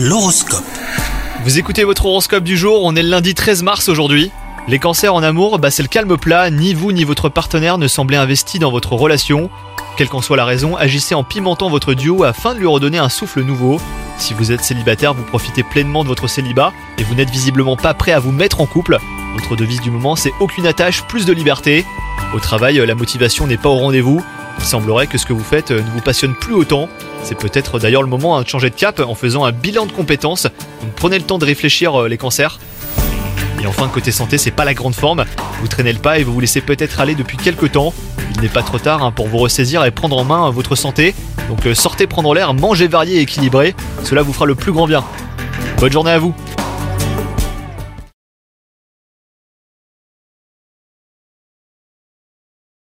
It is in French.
L'horoscope. Vous écoutez votre horoscope du jour, on est le lundi 13 mars aujourd'hui. Les cancers en amour, bah c'est le calme plat, ni vous ni votre partenaire ne semblez investi dans votre relation. Quelle qu'en soit la raison, agissez en pimentant votre duo afin de lui redonner un souffle nouveau. Si vous êtes célibataire, vous profitez pleinement de votre célibat et vous n'êtes visiblement pas prêt à vous mettre en couple. Votre devise du moment, c'est aucune attache, plus de liberté. Au travail, la motivation n'est pas au rendez-vous. Il semblerait que ce que vous faites ne vous passionne plus autant. C'est peut-être d'ailleurs le moment de changer de cap en faisant un bilan de compétences. Donc prenez le temps de réfléchir euh, les cancers. Et enfin, côté santé, c'est pas la grande forme. Vous traînez le pas et vous vous laissez peut-être aller depuis quelques temps. Il n'est pas trop tard hein, pour vous ressaisir et prendre en main votre santé. Donc euh, sortez prendre l'air, mangez varié et équilibré. Cela vous fera le plus grand bien. Bonne journée à vous